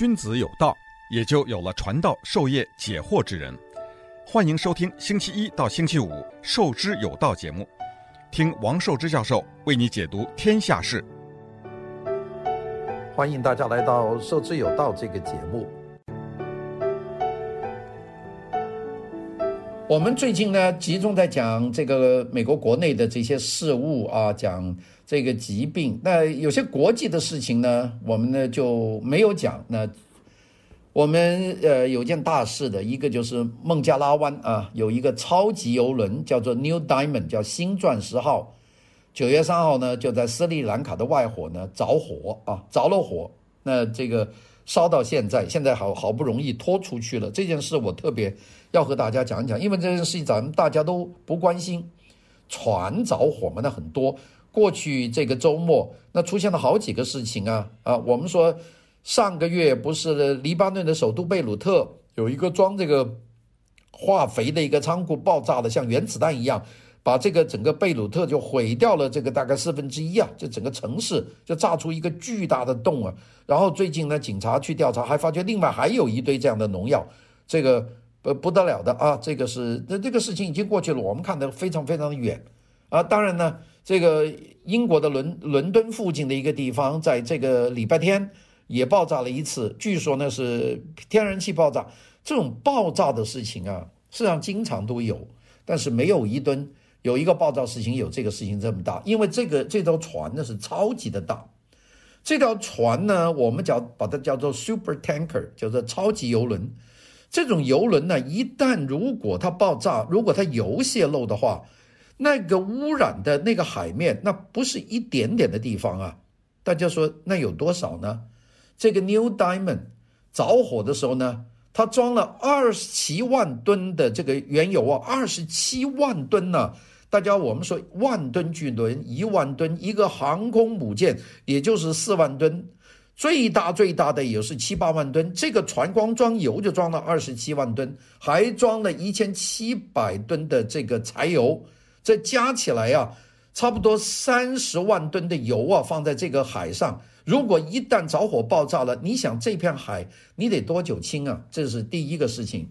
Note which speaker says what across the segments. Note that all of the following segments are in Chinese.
Speaker 1: 君子有道，也就有了传道授业解惑之人。欢迎收听星期一到星期五《授之有道》节目，听王寿之教授为你解读天下事。
Speaker 2: 欢迎大家来到《授之有道》这个节目。我们最近呢，集中在讲这个美国国内的这些事务啊，讲这个疾病。那有些国际的事情呢，我们呢就没有讲。那我们呃有件大事的，一个就是孟加拉湾啊，有一个超级邮轮叫做 New Diamond，叫新钻石号。九月三号呢，就在斯里兰卡的外海呢着火啊，着了火。那这个。烧到现在，现在好好不容易拖出去了。这件事我特别要和大家讲讲，因为这件事情咱们大家都不关心。船着火嘛，那很多。过去这个周末，那出现了好几个事情啊啊！我们说上个月不是黎巴嫩的首都贝鲁特有一个装这个化肥的一个仓库爆炸的，像原子弹一样。把这个整个贝鲁特就毁掉了，这个大概四分之一啊，这整个城市就炸出一个巨大的洞啊。然后最近呢，警察去调查，还发觉另外还有一堆这样的农药，这个不不得了的啊。这个是那这个事情已经过去了，我们看得非常非常的远啊。当然呢，这个英国的伦伦敦附近的一个地方，在这个礼拜天也爆炸了一次，据说呢是天然气爆炸。这种爆炸的事情啊，实上经常都有，但是没有一吨。有一个爆炸事情，有这个事情这么大，因为这个这条船呢是超级的大，这条船呢我们叫把它叫做 super tanker，叫做超级油轮。这种油轮呢，一旦如果它爆炸，如果它油泄漏的话，那个污染的那个海面，那不是一点点的地方啊。大家说那有多少呢？这个 New Diamond 着火的时候呢，它装了二十七万吨的这个原油啊，二十七万吨呢、大家，我们说万吨巨轮一万吨，一个航空母舰也就是四万吨，最大最大的也是七八万吨。这个船光装油就装了二十七万吨，还装了一千七百吨的这个柴油，这加起来啊，差不多三十万吨的油啊，放在这个海上。如果一旦着火爆炸了，你想这片海你得多久清啊？这是第一个事情。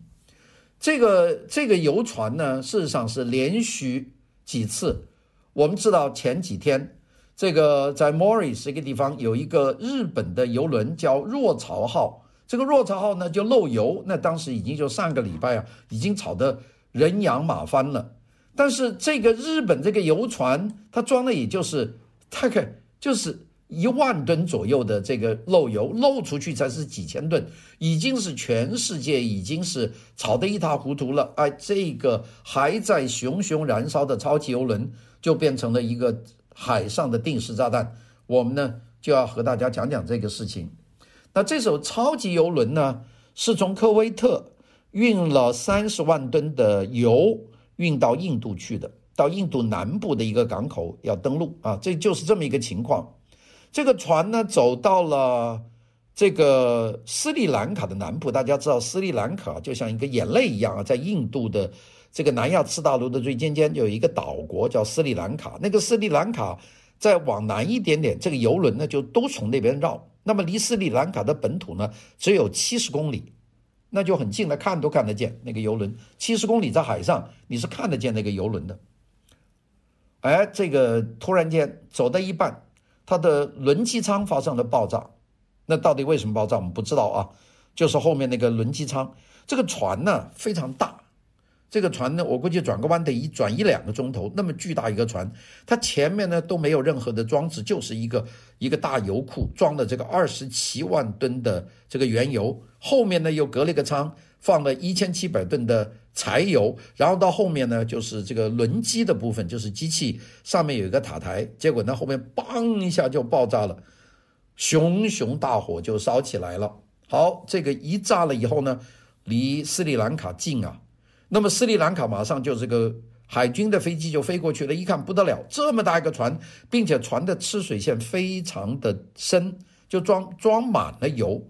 Speaker 2: 这个这个游船呢，事实上是连续。几次，我们知道前几天，这个在 Morris 这个地方有一个日本的游轮叫若潮号，这个若潮号呢就漏油，那当时已经就上个礼拜啊，已经吵得人仰马翻了。但是这个日本这个游船，它装的也就是大概 就是。一万吨左右的这个漏油漏出去才是几千吨，已经是全世界已经是吵得一塌糊涂了。哎，这个还在熊熊燃烧的超级油轮就变成了一个海上的定时炸弹。我们呢就要和大家讲讲这个事情。那这艘超级油轮呢是从科威特运了三十万吨的油运到印度去的，到印度南部的一个港口要登陆啊，这就是这么一个情况。这个船呢，走到了这个斯里兰卡的南部。大家知道，斯里兰卡就像一个眼泪一样啊，在印度的这个南亚次大陆的最尖尖有一个岛国叫斯里兰卡。那个斯里兰卡再往南一点点，这个游轮呢就都从那边绕。那么离斯里兰卡的本土呢只有七十公里，那就很近了，看都看得见那个游轮。七十公里在海上，你是看得见那个游轮的。哎，这个突然间走到一半。它的轮机舱发生了爆炸，那到底为什么爆炸？我们不知道啊。就是后面那个轮机舱，这个船呢非常大，这个船呢我估计转个弯得一转一两个钟头，那么巨大一个船，它前面呢都没有任何的装置，就是一个一个大油库，装了这个二十七万吨的这个原油，后面呢又隔了一个舱，放了一千七百吨的。柴油，然后到后面呢，就是这个轮机的部分，就是机器上面有一个塔台，结果呢后面嘣一下就爆炸了，熊熊大火就烧起来了。好，这个一炸了以后呢，离斯里兰卡近啊，那么斯里兰卡马上就这个海军的飞机就飞过去了，一看不得了，这么大一个船，并且船的吃水线非常的深，就装装满了油，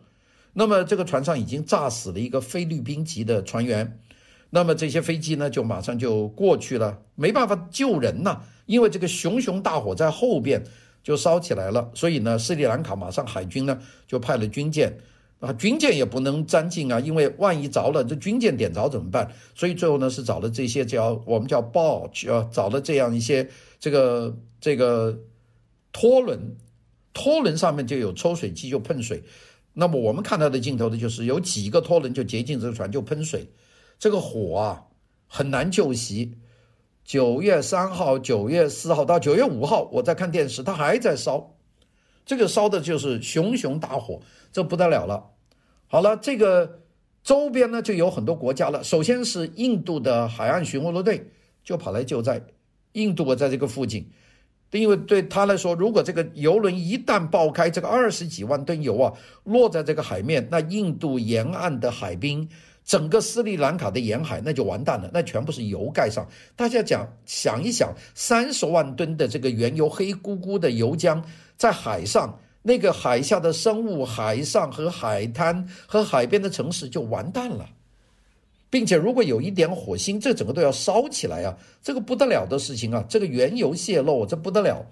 Speaker 2: 那么这个船上已经炸死了一个菲律宾籍的船员。那么这些飞机呢，就马上就过去了，没办法救人呐，因为这个熊熊大火在后边就烧起来了，所以呢，斯里兰卡马上海军呢就派了军舰，啊，军舰也不能沾进啊，因为万一着了，这军舰点着怎么办？所以最后呢，是找了这些叫我们叫 barge 啊，找了这样一些这个这个拖轮，拖轮上面就有抽水机，就喷水。那么我们看到的镜头呢，就是有几个拖轮就接近这个船就喷水，这个火啊很难救熄。九月三号、九月四号到九月五号，我在看电视，它还在烧，这个烧的就是熊熊大火。这不得了了，好了，这个周边呢就有很多国家了。首先是印度的海岸巡逻队就跑来救灾，印度啊在这个附近，因为对他来说，如果这个油轮一旦爆开，这个二十几万吨油啊落在这个海面，那印度沿岸的海滨，整个斯里兰卡的沿海那就完蛋了，那全部是油盖上。大家讲想一想，三十万吨的这个原油，黑咕咕的油浆在海上。那个海下的生物、海上和海滩和海边的城市就完蛋了，并且如果有一点火星，这整个都要烧起来啊！这个不得了的事情啊！这个原油泄漏，这不得了。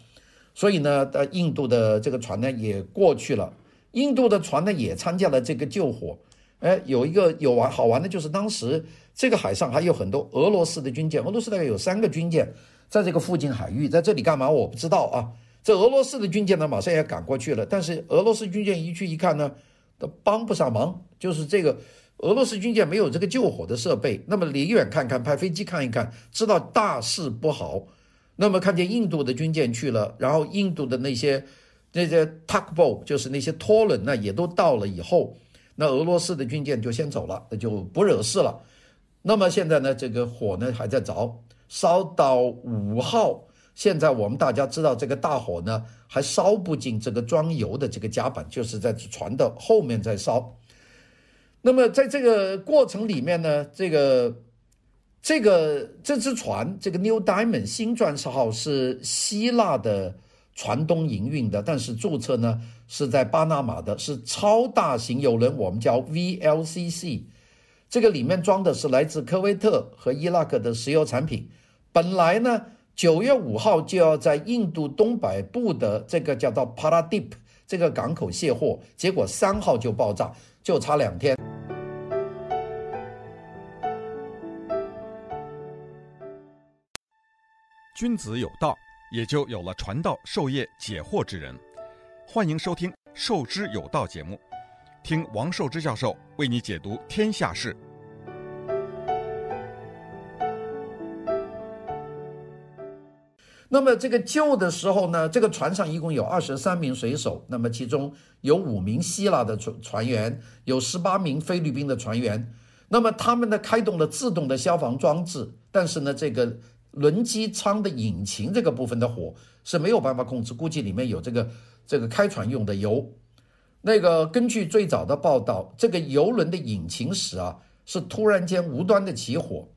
Speaker 2: 所以呢，呃，印度的这个船呢也过去了，印度的船呢也参加了这个救火。哎，有一个有玩好玩的，就是当时这个海上还有很多俄罗斯的军舰，俄罗斯大概有三个军舰在这个附近海域，在这里干嘛？我不知道啊。这俄罗斯的军舰呢，马上也赶过去了。但是俄罗斯军舰一去一看呢，都帮不上忙。就是这个俄罗斯军舰没有这个救火的设备。那么离远看看，派飞机看一看，知道大事不好。那么看见印度的军舰去了，然后印度的那些那些 tukbo 就是那些拖轮呢，也都到了以后，那俄罗斯的军舰就先走了，那就不惹事了。那么现在呢，这个火呢还在着，烧到五号。现在我们大家知道，这个大火呢还烧不进这个装油的这个甲板，就是在船的后面在烧。那么在这个过程里面呢，这个这个这只船，这个 New Diamond 新钻石号是希腊的船东营运的，但是注册呢是在巴拿马的，是超大型邮轮，我们叫 VLCC。这个里面装的是来自科威特和伊拉克的石油产品。本来呢。九月五号就要在印度东北部的这个叫做 Paradip 这个港口卸货，结果三号就爆炸，就差两天。
Speaker 1: 君子有道，也就有了传道授业解惑之人。欢迎收听《授之有道》节目，听王寿之教授为你解读天下事。
Speaker 2: 那么这个救的时候呢，这个船上一共有二十三名水手，那么其中有五名希腊的船船员，有十八名菲律宾的船员。那么他们呢开动了自动的消防装置，但是呢这个轮机舱的引擎这个部分的火是没有办法控制，估计里面有这个这个开船用的油。那个根据最早的报道，这个油轮的引擎室啊是突然间无端的起火，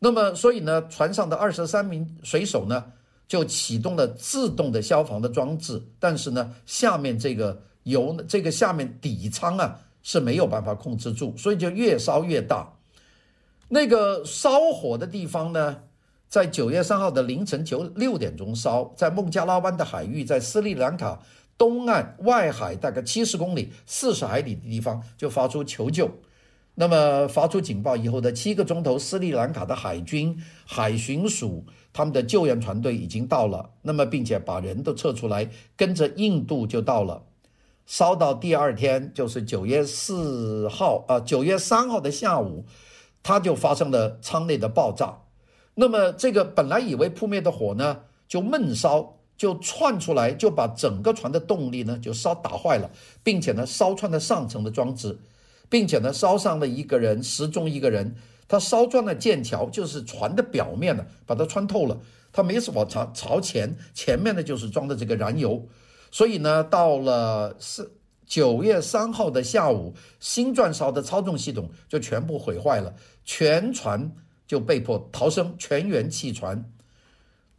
Speaker 2: 那么所以呢船上的二十三名水手呢。就启动了自动的消防的装置，但是呢，下面这个油，这个下面底舱啊是没有办法控制住，所以就越烧越大。那个烧火的地方呢，在九月三号的凌晨九六点钟烧，在孟加拉湾的海域，在斯里兰卡东岸外海大概七十公里、四十海里的地方就发出求救。那么发出警报以后的七个钟头，斯里兰卡的海军、海巡署。他们的救援船队已经到了，那么并且把人都撤出来，跟着印度就到了。烧到第二天，就是九月四号啊，九月三号的下午，它就发生了舱内的爆炸。那么这个本来以为扑灭的火呢，就闷烧，就窜出来，就把整个船的动力呢就烧打坏了，并且呢烧穿了上层的装置，并且呢烧伤了一个人，失踪一个人。它烧穿了舰桥，就是船的表面呢，把它穿透了。它没什么朝朝前，前面呢就是装的这个燃油。所以呢，到了是九月三号的下午，新钻烧的操纵系统就全部毁坏了，全船就被迫逃生，全员弃船。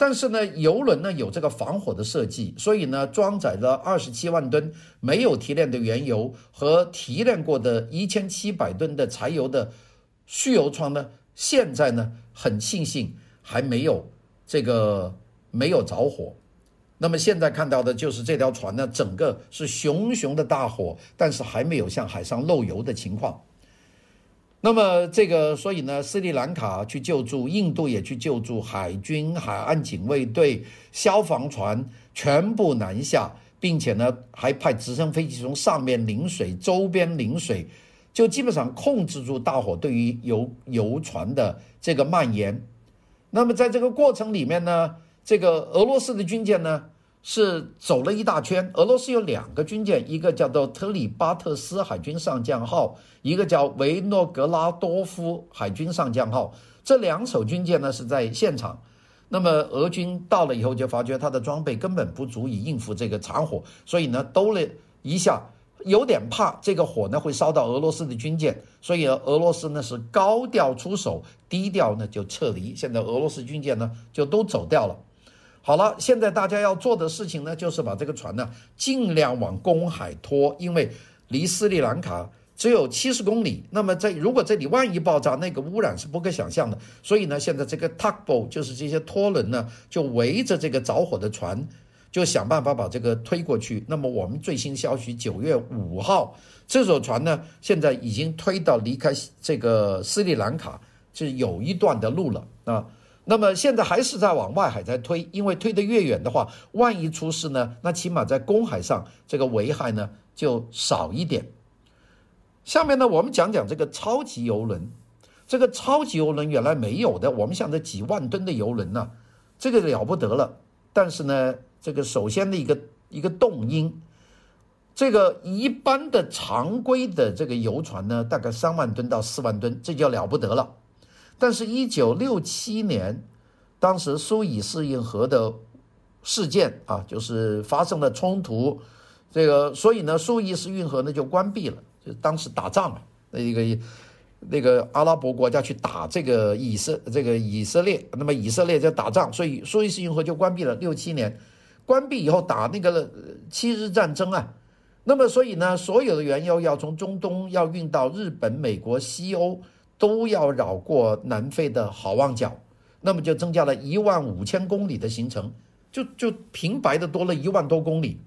Speaker 2: 但是呢，油轮呢有这个防火的设计，所以呢，装载了二十七万吨没有提炼的原油和提炼过的一千七百吨的柴油的。蓄油舱呢，现在呢很庆幸还没有这个没有着火，那么现在看到的就是这条船呢，整个是熊熊的大火，但是还没有向海上漏油的情况。那么这个，所以呢，斯里兰卡去救助，印度也去救助，海军、海岸警卫队、消防船全部南下，并且呢，还派直升飞机从上面淋水、周边淋水，就基本上控制住大火对于游游船的这个蔓延。那么在这个过程里面呢，这个俄罗斯的军舰呢，是走了一大圈。俄罗斯有两个军舰，一个叫做特里巴特斯海军上将号，一个叫维诺格拉多夫海军上将号。这两艘军舰呢是在现场。那么俄军到了以后，就发觉他的装备根本不足以应付这个残火，所以呢兜了一下，有点怕这个火呢会烧到俄罗斯的军舰，所以俄罗斯呢是高调出手，低调呢就撤离。现在俄罗斯军舰呢就都走掉了。好了，现在大家要做的事情呢，就是把这个船呢尽量往公海拖，因为离斯里兰卡只有七十公里。那么在如果这里万一爆炸，那个污染是不可想象的。所以呢，现在这个 tugboat 就是这些拖轮呢，就围着这个着火的船，就想办法把这个推过去。那么我们最新消息，九月五号，这艘船呢现在已经推到离开这个斯里兰卡，是有一段的路了啊。那么现在还是在往外海在推，因为推得越远的话，万一出事呢，那起码在公海上这个危害呢就少一点。下面呢，我们讲讲这个超级游轮。这个超级游轮原来没有的，我们像这几万吨的游轮呢、这个了不得了。但是呢，这个首先的一个一个动因，这个一般的常规的这个游船呢，大概三万吨到四万吨，这就了不得了。但是，一九六七年，当时苏伊士运河的事件啊，就是发生了冲突，这个，所以呢，苏伊士运河呢就关闭了。就当时打仗嘛，那个那个阿拉伯国家去打这个以色这个以色列，那么以色列在打仗，所以苏伊士运河就关闭了。六七年关闭以后，打那个七日战争啊，那么所以呢，所有的原油要从中东要运到日本、美国、西欧。都要绕过南非的好望角，那么就增加了一万五千公里的行程，就就平白的多了一万多公里。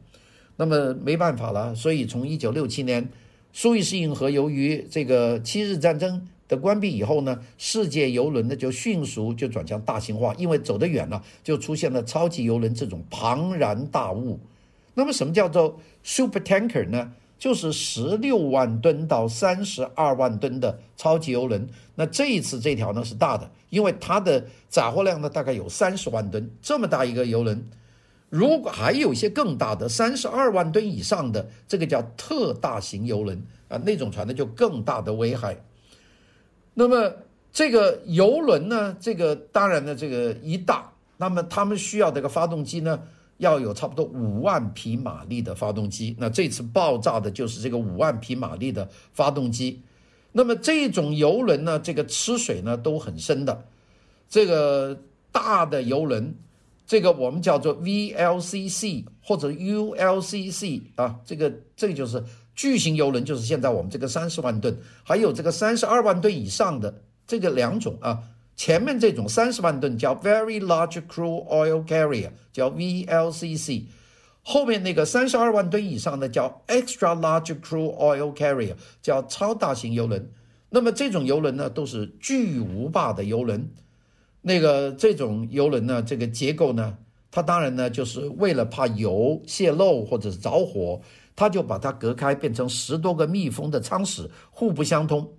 Speaker 2: 那么没办法了，所以从一九六七年苏伊士运河由于这个七日战争的关闭以后呢，世界邮轮呢就迅速就转向大型化，因为走得远了，就出现了超级邮轮这种庞然大物。那么什么叫做 super tanker 呢？就是十六万吨到三十二万吨的超级油轮，那这一次这条呢是大的，因为它的载货量呢大概有三十万吨，这么大一个油轮，如果还有一些更大的三十二万吨以上的，这个叫特大型油轮啊，那种船呢就更大的危害。那么这个油轮呢，这个当然呢这个一大，那么他们需要这个发动机呢。要有差不多五万匹马力的发动机，那这次爆炸的就是这个五万匹马力的发动机。那么这种游轮呢，这个吃水呢都很深的。这个大的游轮，这个我们叫做 VLCC 或者 ULCC 啊，这个这个就是巨型游轮，就是现在我们这个三十万吨，还有这个三十二万吨以上的这个两种啊。前面这种三十万吨叫 Very Large Crude Oil Carrier，叫 VLCC，后面那个三十二万吨以上的叫 Extra Large Crude Oil Carrier，叫超大型油轮。那么这种油轮呢，都是巨无霸的油轮。那个这种油轮呢，这个结构呢，它当然呢，就是为了怕油泄漏或者是着火，它就把它隔开，变成十多个密封的舱室，互不相通。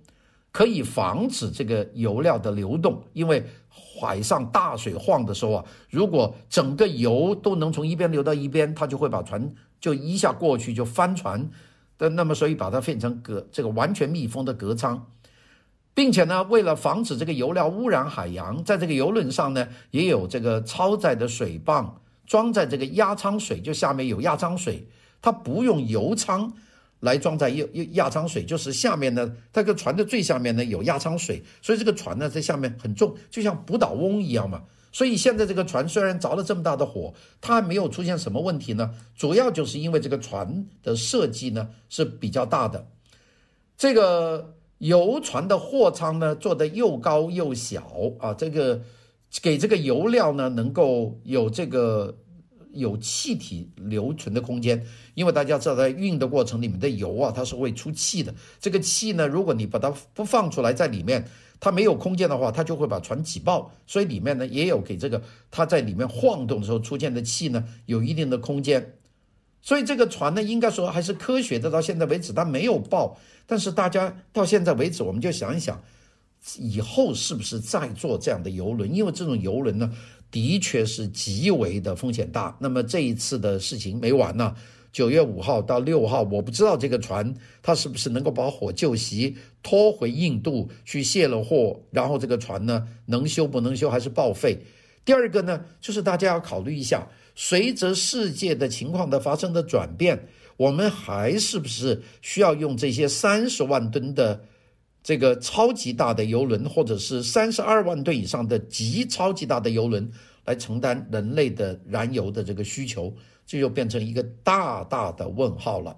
Speaker 2: 可以防止这个油料的流动，因为海上大水晃的时候啊，如果整个油都能从一边流到一边，它就会把船就一下过去就翻船的。那么，所以把它变成隔这个完全密封的隔舱，并且呢，为了防止这个油料污染海洋，在这个游轮上呢，也有这个超载的水泵装在这个压舱水，就下面有压舱水，它不用油舱。来装载压压舱水，就是下面呢，这个船的最下面呢有压舱水，所以这个船呢在下面很重，就像不倒翁一样嘛。所以现在这个船虽然着了这么大的火，它还没有出现什么问题呢，主要就是因为这个船的设计呢是比较大的，这个油船的货舱呢做得又高又小啊，这个给这个油料呢能够有这个有气体留存的空间，因为大家知道，在运的过程里面的油啊，它是会出气的。这个气呢，如果你把它不放出来在里面，它没有空间的话，它就会把船挤爆。所以里面呢，也有给这个它在里面晃动的时候出现的气呢，有一定的空间。所以这个船呢，应该说还是科学的。到现在为止，它没有爆。但是大家到现在为止，我们就想一想，以后是不是再做这样的游轮？因为这种游轮呢，的确是极为的风险大。那么这一次的事情没完呢，九月五号到六号，我不知道这个船它是不是能够把火救熄，拖回印度去卸了货，然后这个船呢能修不能修，还是报废？第二个呢，就是大家要考虑一下。随着世界的情况的发生的转变，我们还是不是需要用这些三十万吨的这个超级大的游轮，或者是三十二万吨以上的极超级大的游轮来承担人类的燃油的这个需求？这就变成一个大大的问号了。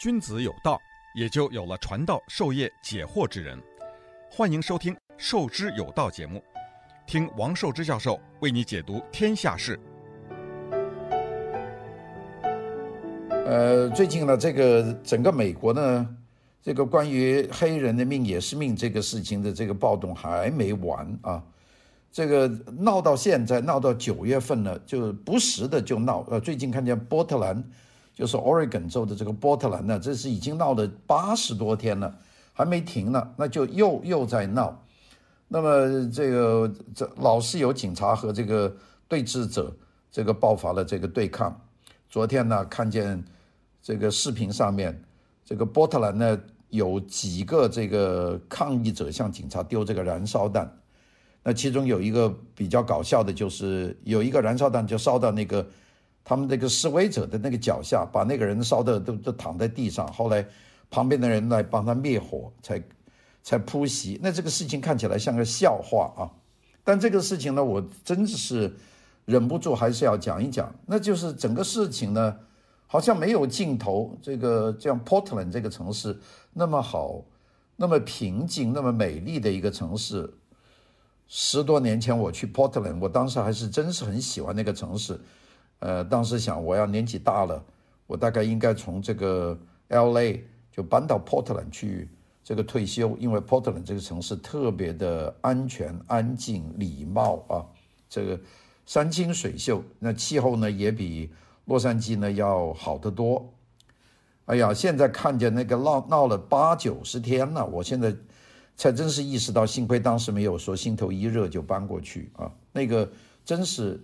Speaker 1: 君子有道，也就有了传道授业解惑之人。欢迎收听《授之有道》节目，听王寿之教授为你解读天下事。
Speaker 2: 呃，最近呢，这个整个美国呢，这个关于黑人的命也是命这个事情的这个暴动还没完啊，这个闹到现在，闹到九月份了，就不时的就闹。呃，最近看见波特兰，就是 Oregon 州的这个波特兰呢，这是已经闹了八十多天了。还没停呢，那就又又在闹。那么这个这老是有警察和这个对峙者这个爆发了这个对抗。昨天呢，看见这个视频上面，这个波特兰呢有几个这个抗议者向警察丢这个燃烧弹。那其中有一个比较搞笑的，就是有一个燃烧弹就烧到那个他们那个示威者的那个脚下，把那个人烧的都都躺在地上。后来。旁边的人来帮他灭火，才 才扑袭。那这个事情看起来像个笑话啊，但这个事情呢，我真的是忍不住还是要讲一讲。那就是整个事情呢，好像没有尽头。这个像 Portland 这个城市那么好，那么平静，那么美丽的一个城市。十多年前我去 Portland，我当时还是真是很喜欢那个城市。呃，当时想我要年纪大了，我大概应该从这个 LA。就搬到 Portland 去这个退休，因为 Portland 这个城市特别的安全、安静、礼貌啊，这个山清水秀，那气候呢也比洛杉矶呢要好得多。哎呀，现在看见那个闹闹了八九十天了，我现在才真是意识到，幸亏当时没有说心头一热就搬过去啊，那个真是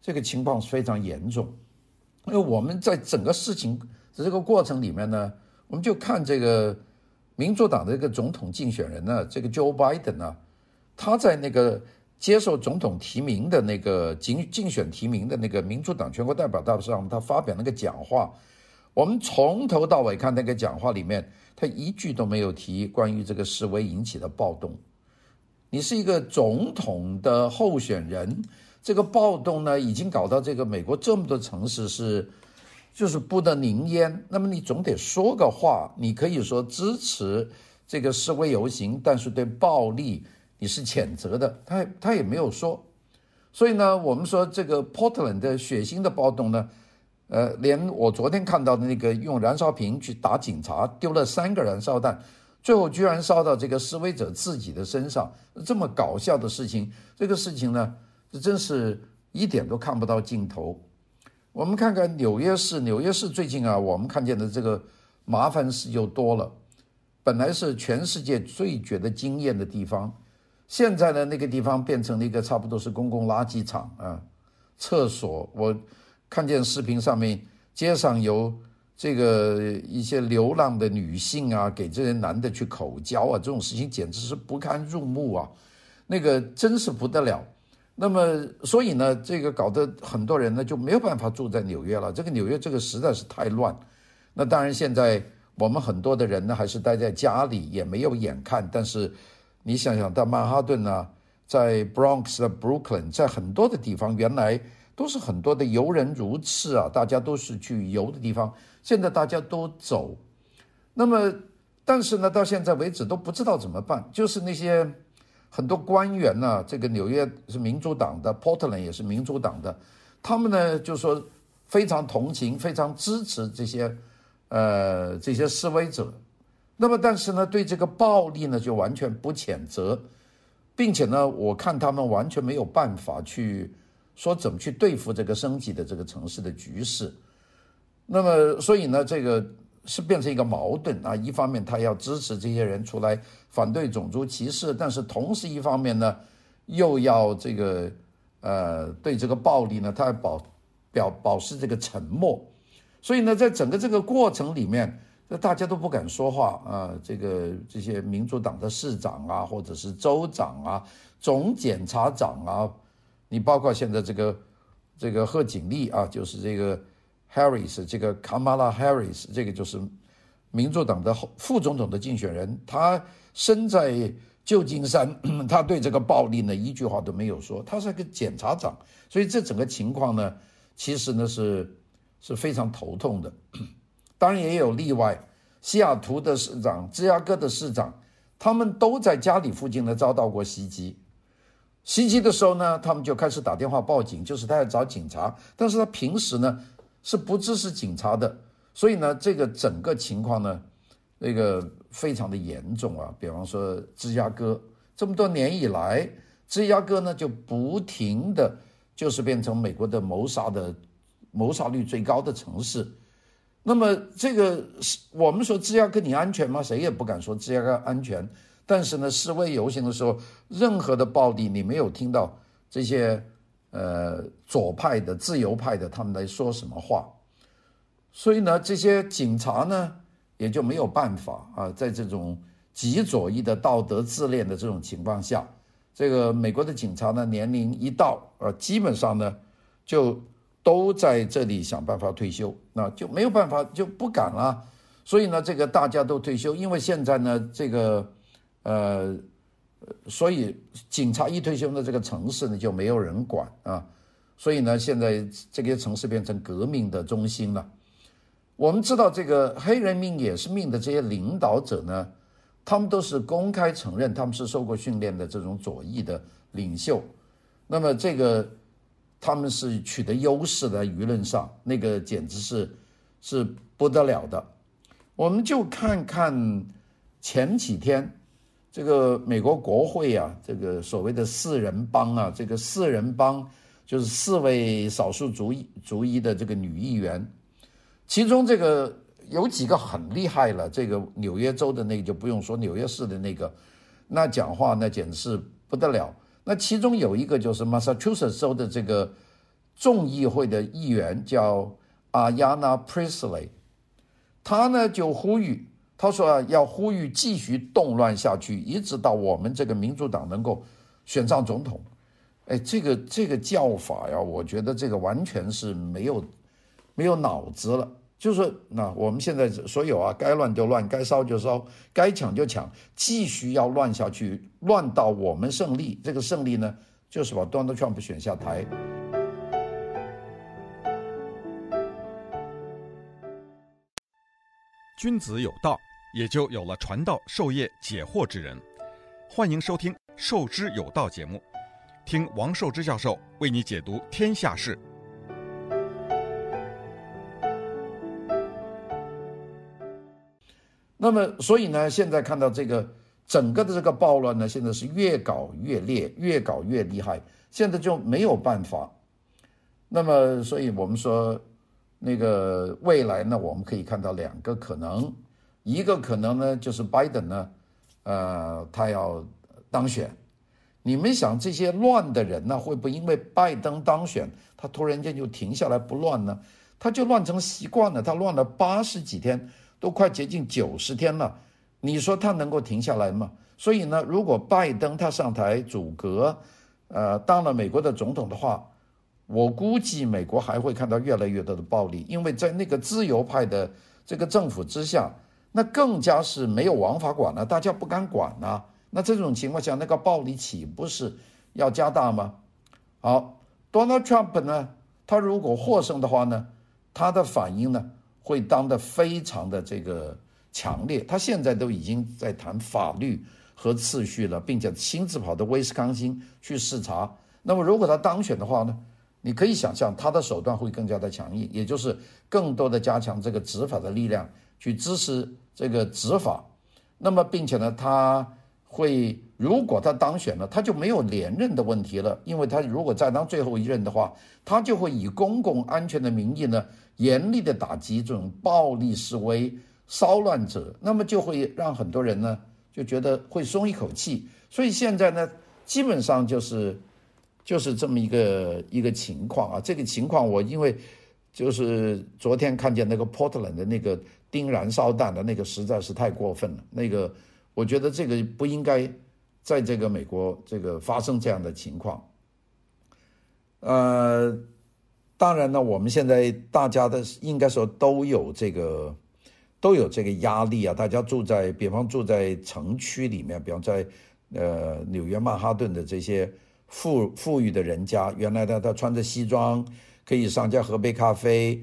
Speaker 2: 这个情况非常严重，因为我们在整个事情的这个过程里面呢。我们就看这个民主党的这个总统竞选人呢，这个 Joe Biden 呢，他在那个接受总统提名的那个竞竞选提名的那个民主党全国代表大会上，他发表那个讲话，我们从头到尾看那个讲话里面，他一句都没有提关于这个示威引起的暴动。你是一个总统的候选人，这个暴动呢，已经搞到这个美国这么多城市是。就是不得宁焉，那么你总得说个话，你可以说支持这个示威游行，但是对暴力你是谴责的，他他也没有说，所以呢，我们说这个 Portland 的血腥的暴动呢，呃，连我昨天看到的那个用燃烧瓶去打警察，丢了三个燃烧弹，最后居然烧到这个示威者自己的身上，这么搞笑的事情，这个事情呢，这真是一点都看不到尽头。我们看看纽约市，纽约市最近啊，我们看见的这个麻烦事就多了。本来是全世界最觉得惊艳的地方，现在呢，那个地方变成了一个差不多是公共垃圾场啊。厕所，我看见视频上面，街上有这个一些流浪的女性啊，给这些男的去口交啊，这种事情简直是不堪入目啊，那个真是不得了。那么，所以呢，这个搞得很多人呢就没有办法住在纽约了。这个纽约这个实在是太乱。那当然，现在我们很多的人呢还是待在家里，也没有眼看。但是，你想想，在曼哈顿啊，在 Bronx 的 Brooklyn，在很多的地方，原来都是很多的游人如赤啊，大家都是去游的地方。现在大家都走。那么，但是呢，到现在为止都不知道怎么办，就是那些。很多官员呢、这个纽约是民主党的，Portland 也是民主党的，他们呢就说非常同情、非常支持这些呃这些示威者。那么，但是呢，对这个暴力呢就完全不谴责，并且呢，我看他们完全没有办法去说怎么去对付这个升级的这个城市的局势。那么，所以呢，这个。是变成一个矛盾啊！一方面他要支持这些人出来反对种族歧视，但是同时一方面呢，又要这个呃对这个暴力呢，他要保表保持这个沉默。所以呢，在整个这个过程里面，那大家都不敢说话啊。这个这些民主党的市长啊，或者是州长啊、总检察长啊，你包括现在这个这个贺锦丽啊，就是这个。Harris 这个 Kamala Harris 这个就是民主党的副总统的竞选人，他身在旧金山，他对这个暴力呢一句话都没有说，他是个检察长，所以这整个情况呢，其实呢是是非常头痛的。当然也有例外，西雅图的市长、芝加哥的市长，他们都在家里附近呢遭到过袭击，袭击的时候呢，他们就开始打电话报警，就是他要找警察，但是他平时呢。是不支持警察的，所以呢，这个整个情况呢，那个非常的严重啊。比方说，芝加哥这么多年以来，芝加哥呢就不停的就是变成美国的谋杀的谋杀率最高的城市。那么这个是我们说芝加哥你安全吗？谁也不敢说芝加哥安全。但是呢，示威游行的时候，任何的暴力你没有听到这些。呃，左派的、自由派的，他们来说什么话？所以呢，这些警察呢，也就没有办法啊，在这种极左翼的道德自恋的这种情况下，这个美国的警察呢，年龄一到，呃，基本上呢，就都在这里想办法退休，那就没有办法，就不敢了。所以呢，这个大家都退休，因为现在呢，这个呃。所以警察一退休呢，这个城市呢就没有人管啊。所以呢，现在这个城市变成革命的中心了。我们知道，这个黑人命也是命的这些领导者呢，他们都是公开承认他们是受过训练的这种左翼的领袖。那么这个他们是取得优势的舆论上，那个简直是是不得了的。我们就看看前几天。这个美国国会啊，这个所谓的四人帮啊，这个四人帮就是四位少数族裔族裔的这个女议员，其中这个有几个很厉害了，这个纽约州的那个就不用说，纽约市的那个，那讲话那简直是不得了。那其中有一个就是 Massachusetts 州的这个众议会的议员叫 Ayanna Presley，他呢就呼吁。他说要呼吁继续动乱下去，一直到我们这个民主党能够选上总统。哎，这个这个叫法呀，我觉得这个完全是没有没有脑子了。就是那我们现在所有啊，该乱就乱，该烧就烧，该抢就抢，继续要乱下去，乱到我们胜利。这个胜利呢，就是把 Donald Trump 选下台。
Speaker 1: 君子有道。也就有了传道授业解惑之人。欢迎收听《授之有道》节目，听王寿之教授为你解读天下事。
Speaker 2: 那么，所以呢，现在看到这个整个的这个暴乱呢，现在是越搞越烈，越搞越厉害，现在就没有办法。那么，所以我们说，那个未来呢，我们可以看到两个可能。一个可能呢，就是拜登呢，呃，他要当选。你们想，这些乱的人呢，会不会因为拜登当选，他突然间就停下来不乱呢？他就乱成习惯了，他乱了八十几天，都快接近九十天了。你说他能够停下来吗？所以呢，如果拜登他上台阻隔，呃，当了美国的总统的话，我估计美国还会看到越来越多的暴力，因为在那个自由派的这个政府之下。那更加是没有王法管了，大家不敢管呐。那这种情况下，那个暴力岂不是要加大吗？好，Donald Trump 呢，他如果获胜的话呢，他的反应呢会当得非常的这个强烈。他现在都已经在谈法律，和次序了，并且亲自跑到威斯康星去视察。那么如果他当选的话呢，你可以想象他的手段会更加的强硬，也就是更多的加强这个执法的力量，去支持这个执法。那么并且呢，他会如果他当选了，他就没有连任的问题了，因为他如果再当最后一任的话，他就会以公共安全的名义呢，严厉的打击这种暴力示威骚乱者，那么就会让很多人呢就觉得会松一口气。所以现在呢，基本上就是。就是这么一个一个情况啊，这个情况我因为就是昨天看见那个 Portland 的那个钉燃烧弹的那个实在是太过分了，那个我觉得这个不应该在这个美国这个发生这样的情况。呃，当然呢，我们现在大家的应该说都有这个都有这个压力啊，大家住在比方住在城区里面，比方在呃纽约曼哈顿的这些。富富裕的人家，原来他他穿着西装可以上家喝杯咖啡，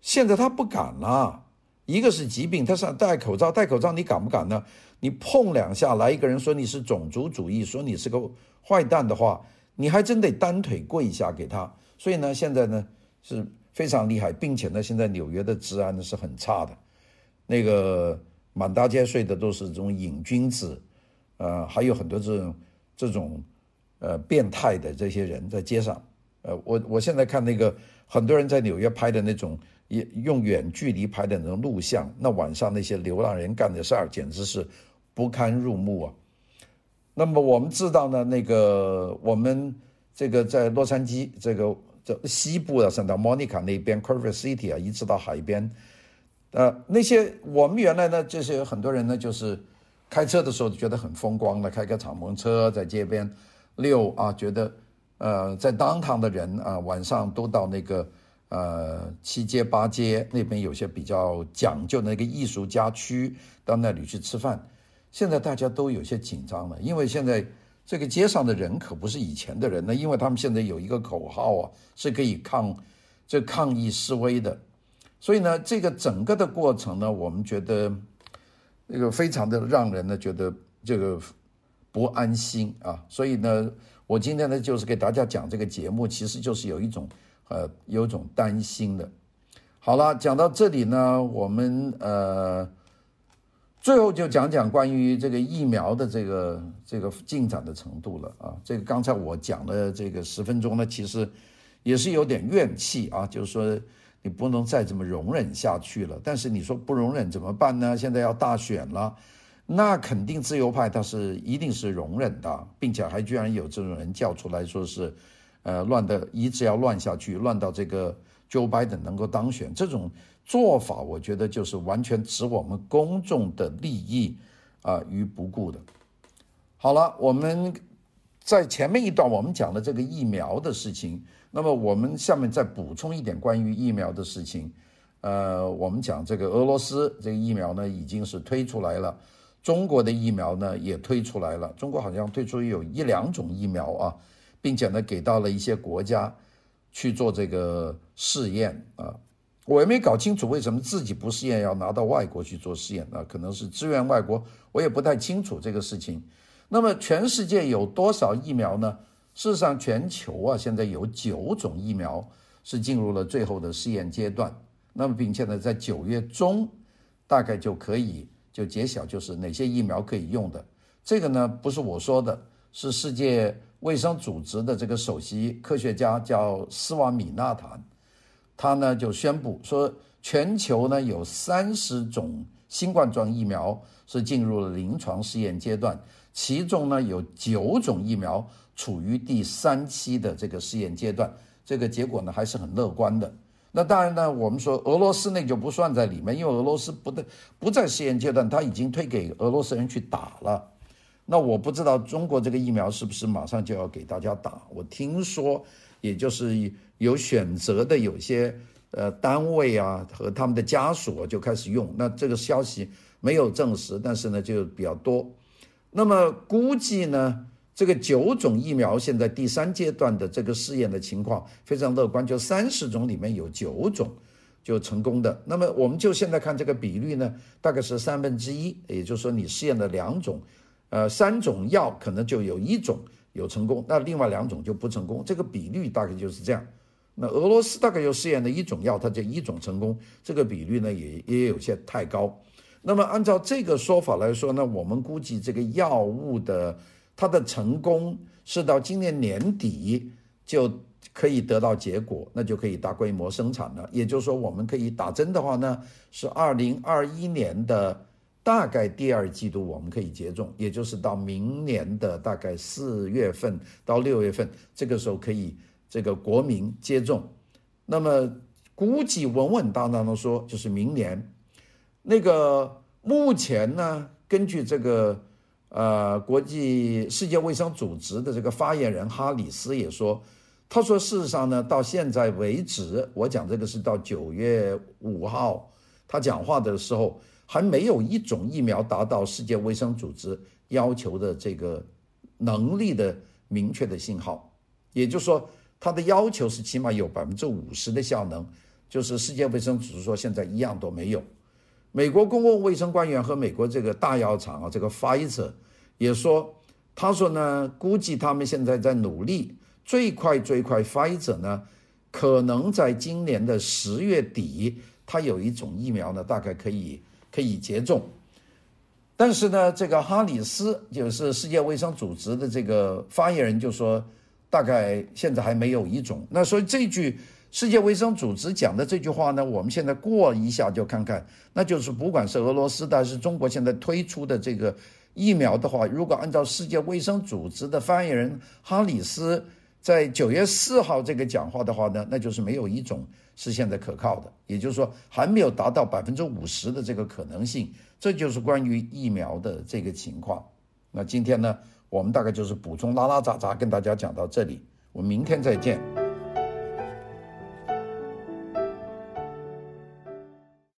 Speaker 2: 现在他不敢了。一个是疾病，他是戴口罩，戴口罩你敢不敢呢？你碰两下来一个人说你是种族主义，说你是个坏蛋的话，你还真得单腿跪下给他。所以呢，现在呢是非常厉害，并且呢，现在纽约的治安呢是很差的，那个满大街睡的都是这种瘾君子，呃，还有很多这种这种。呃，变态的这些人在街上，呃，我我现在看那个很多人在纽约拍的那种，也用远距离拍的那种录像，那晚上那些流浪人干的事儿简直是不堪入目啊。那么我们知道呢，那个我们这个在洛杉矶这个这西部的 Santa Monica 那边，curver City 啊，一直到海边，呃，那些我们原来呢，就是有很多人呢，就是开车的时候觉得很风光的，开个敞篷车在街边。六啊，觉得，呃，在当趟的人啊，晚上都到那个呃七街八街那边有些比较讲究的那个艺术家区，到那里去吃饭。现在大家都有些紧张了，因为现在这个街上的人可不是以前的人了，因为他们现在有一个口号啊，是可以抗这抗议示威的。所以呢，这个整个的过程呢，我们觉得那个非常的让人呢觉得这个。不安心啊，所以呢，我今天呢就是给大家讲这个节目，其实就是有一种呃有种担心的。好了，讲到这里呢，我们呃最后就讲讲关于这个疫苗的这个这个进展的程度了啊。这个刚才我讲的这个十分钟呢，其实也是有点怨气啊，就是说你不能再这么容忍下去了。但是你说不容忍怎么办呢？现在要大选了。那肯定自由派他是一定是容忍的，并且还居然有这种人叫出来说是，呃，乱的一直要乱下去，乱到这个 Joe Biden 能够当选，这种做法我觉得就是完全置我们公众的利益啊于不顾的。好了，我们在前面一段我们讲了这个疫苗的事情，那么我们下面再补充一点关于疫苗的事情，呃，我们讲这个俄罗斯这个疫苗呢已经是推出来了。中国的疫苗呢也推出来了，中国好像推出有一两种疫苗啊，并且呢给到了一些国家去做这个试验啊，我也没搞清楚为什么自己不试验要拿到外国去做试验啊，可能是支援外国，我也不太清楚这个事情。那么全世界有多少疫苗呢？事实上，全球啊现在有九种疫苗是进入了最后的试验阶段，那么并且呢在九月中大概就可以。就揭晓，就是哪些疫苗可以用的。这个呢，不是我说的，是世界卫生组织的这个首席科学家叫斯瓦米纳坦，他呢就宣布说，全球呢有三十种新冠状疫苗是进入了临床试验阶段，其中呢有九种疫苗处于第三期的这个试验阶段，这个结果呢还是很乐观的。那当然呢，我们说俄罗斯那就不算在里面，因为俄罗斯不在不在试验阶段，他已经推给俄罗斯人去打了。那我不知道中国这个疫苗是不是马上就要给大家打？我听说，也就是有选择的有些呃单位啊和他们的家属就开始用。那这个消息没有证实，但是呢就比较多。那么估计呢？这个九种疫苗现在第三阶段的这个试验的情况非常乐观，就三十种里面有九种就成功的。那么我们就现在看这个比率呢，大概是三分之一，也就是说你试验了两种，呃，三种药可能就有一种有成功，那另外两种就不成功，这个比率大概就是这样。那俄罗斯大概又试验的一种药，它就一种成功，这个比率呢也也有些太高。那么按照这个说法来说呢，我们估计这个药物的它的成功是到今年年底就可以得到结果，那就可以大规模生产了。也就是说，我们可以打针的话呢，是二零二一年的。大概第二季度我们可以接种，也就是到明年的大概四月份到六月份，这个时候可以这个国民接种。那么估计稳稳当当的说，就是明年。那个目前呢，根据这个呃国际世界卫生组织的这个发言人哈里斯也说，他说事实上呢，到现在为止，我讲这个是到九月五号他讲话的时候。还没有一种疫苗达到世界卫生组织要求的这个能力的明确的信号，也就是说，它的要求是起码有百分之五十的效能，就是世界卫生组织说现在一样都没有。美国公共卫生官员和美国这个大药厂啊，这个 Pfizer 也说，他说呢，估计他们现在在努力，最快最快，Pfizer 呢，可能在今年的十月底，它有一种疫苗呢，大概可以。可以接种，但是呢，这个哈里斯就是世界卫生组织的这个发言人就说，大概现在还没有一种。那所以这句世界卫生组织讲的这句话呢，我们现在过一下就看看，那就是不管是俄罗斯的还是中国现在推出的这个疫苗的话，如果按照世界卫生组织的发言人哈里斯在九月四号这个讲话的话呢，那就是没有一种。是现在可靠的，也就是说还没有达到百分之五十的这个可能性，这就是关于疫苗的这个情况。那今天呢，我们大概就是补充拉拉杂杂跟大家讲到这里，我们明天再见。